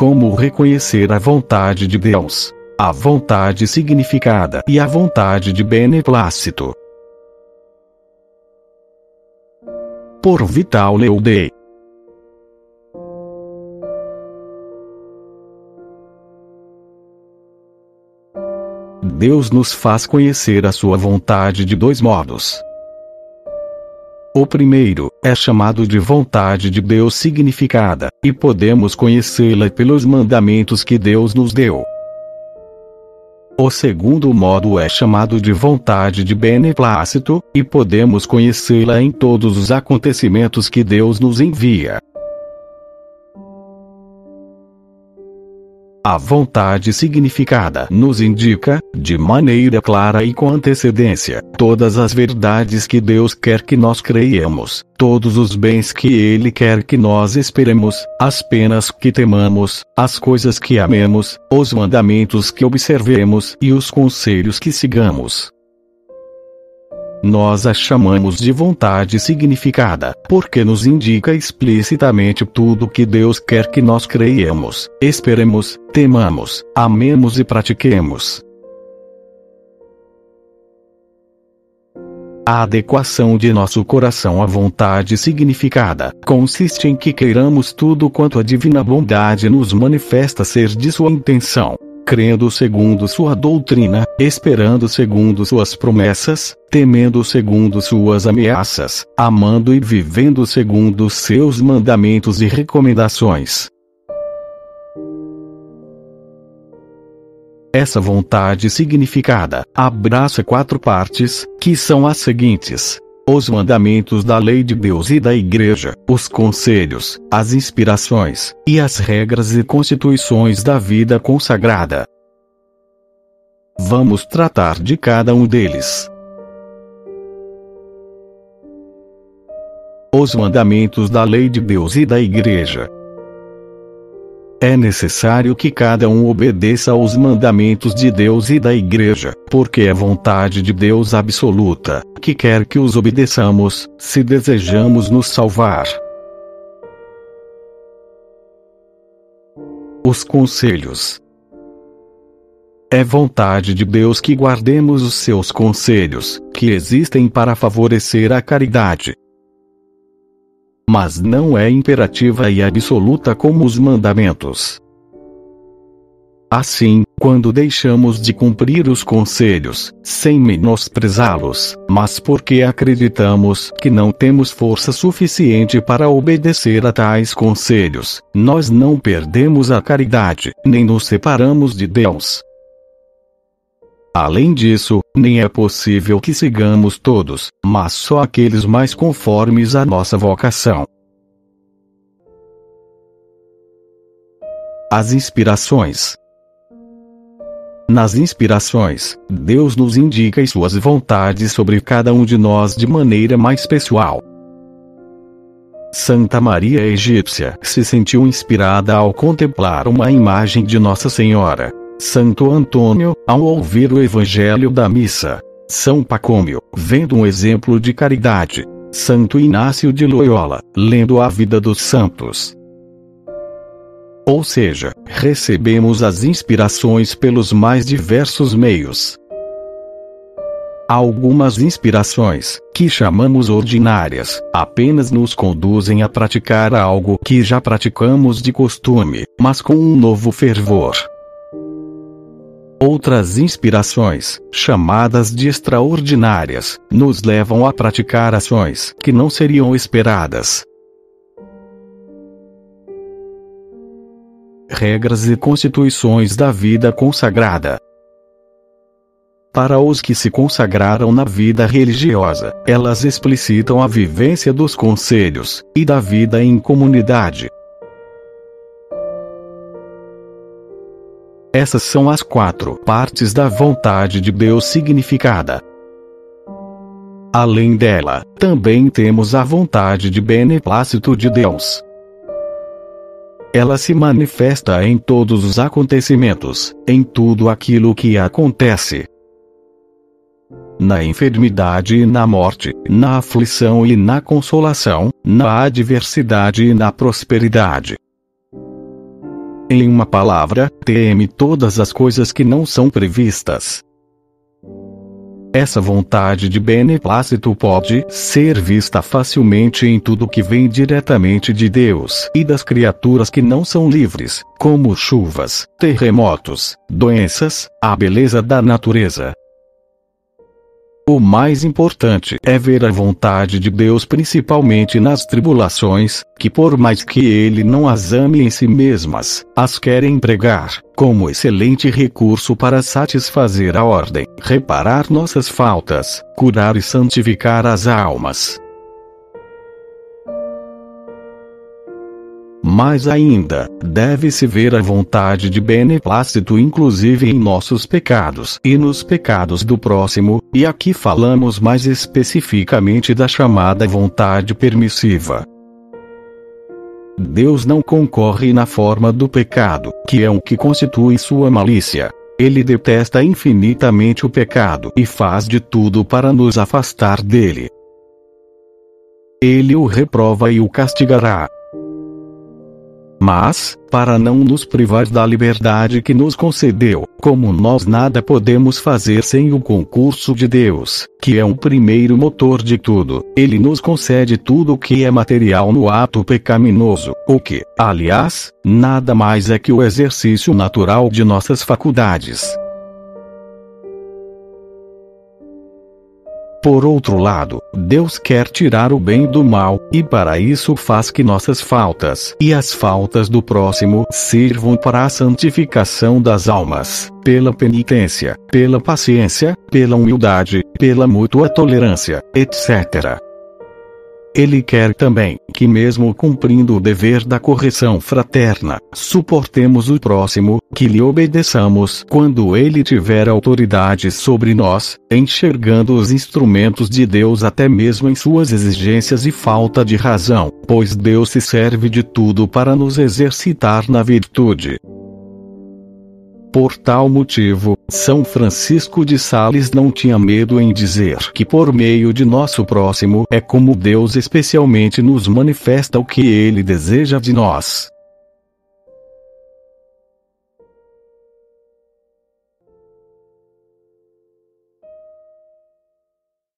Como reconhecer a vontade de Deus? A vontade significada e a vontade de beneplácito. Por Vital Leudei. Deus nos faz conhecer a sua vontade de dois modos. O primeiro é chamado de vontade de Deus significada, e podemos conhecê-la pelos mandamentos que Deus nos deu. O segundo modo é chamado de vontade de beneplácito, e podemos conhecê-la em todos os acontecimentos que Deus nos envia. A vontade significada nos indica, de maneira clara e com antecedência, todas as verdades que Deus quer que nós creiamos, todos os bens que Ele quer que nós esperemos, as penas que temamos, as coisas que amemos, os mandamentos que observemos e os conselhos que sigamos. Nós a chamamos de vontade significada, porque nos indica explicitamente tudo que Deus quer que nós creiamos, esperemos, temamos, amemos e pratiquemos. A adequação de nosso coração à vontade significada consiste em que queiramos tudo quanto a divina bondade nos manifesta ser de sua intenção crendo segundo sua doutrina, esperando segundo suas promessas, temendo segundo suas ameaças, amando e vivendo segundo seus mandamentos e recomendações. Essa vontade significada abraça quatro partes, que são as seguintes: os mandamentos da lei de Deus e da Igreja, os conselhos, as inspirações, e as regras e constituições da vida consagrada. Vamos tratar de cada um deles. Os mandamentos da lei de Deus e da Igreja. É necessário que cada um obedeça aos mandamentos de Deus e da Igreja, porque é vontade de Deus absoluta, que quer que os obedeçamos, se desejamos nos salvar. Os conselhos. É vontade de Deus que guardemos os seus conselhos, que existem para favorecer a caridade, mas não é imperativa e absoluta como os mandamentos. Assim, quando deixamos de cumprir os conselhos, sem menosprezá-los, mas porque acreditamos que não temos força suficiente para obedecer a tais conselhos, nós não perdemos a caridade, nem nos separamos de Deus. Além disso, nem é possível que sigamos todos, mas só aqueles mais conformes à nossa vocação. As inspirações. Nas inspirações, Deus nos indica as suas vontades sobre cada um de nós de maneira mais pessoal. Santa Maria Egípcia se sentiu inspirada ao contemplar uma imagem de Nossa Senhora. Santo Antônio, ao ouvir o Evangelho da Missa. São Pacômio, vendo um exemplo de caridade. Santo Inácio de Loyola, lendo a vida dos santos. Ou seja, recebemos as inspirações pelos mais diversos meios. Algumas inspirações, que chamamos ordinárias, apenas nos conduzem a praticar algo que já praticamos de costume, mas com um novo fervor. Outras inspirações, chamadas de extraordinárias, nos levam a praticar ações que não seriam esperadas. Regras e constituições da vida consagrada. Para os que se consagraram na vida religiosa, elas explicitam a vivência dos conselhos e da vida em comunidade, Essas são as quatro partes da vontade de Deus significada. Além dela, também temos a vontade de beneplácito de Deus. Ela se manifesta em todos os acontecimentos, em tudo aquilo que acontece. Na enfermidade e na morte, na aflição e na consolação, na adversidade e na prosperidade. Em uma palavra, teme todas as coisas que não são previstas. Essa vontade de beneplácito pode ser vista facilmente em tudo que vem diretamente de Deus e das criaturas que não são livres, como chuvas, terremotos, doenças, a beleza da natureza, o mais importante é ver a vontade de Deus principalmente nas tribulações, que por mais que ele não as ame em si mesmas, as quer empregar, como excelente recurso para satisfazer a ordem, reparar nossas faltas, curar e santificar as almas. Mais ainda, deve-se ver a vontade de beneplácito inclusive em nossos pecados e nos pecados do próximo, e aqui falamos mais especificamente da chamada vontade permissiva. Deus não concorre na forma do pecado, que é o que constitui sua malícia. Ele detesta infinitamente o pecado e faz de tudo para nos afastar dele. Ele o reprova e o castigará, mas, para não nos privar da liberdade que nos concedeu, como nós nada podemos fazer sem o concurso de Deus, que é o primeiro motor de tudo, ele nos concede tudo o que é material no ato pecaminoso, o que, aliás, nada mais é que o exercício natural de nossas faculdades. Por outro lado, Deus quer tirar o bem do mal, e para isso faz que nossas faltas e as faltas do próximo sirvam para a santificação das almas, pela penitência, pela paciência, pela humildade, pela mútua tolerância, etc. Ele quer também que, mesmo cumprindo o dever da correção fraterna, suportemos o próximo, que lhe obedeçamos quando ele tiver autoridade sobre nós, enxergando os instrumentos de Deus até mesmo em suas exigências e falta de razão, pois Deus se serve de tudo para nos exercitar na virtude. Por tal motivo, São Francisco de Sales não tinha medo em dizer que por meio de nosso próximo é como Deus especialmente nos manifesta o que ele deseja de nós.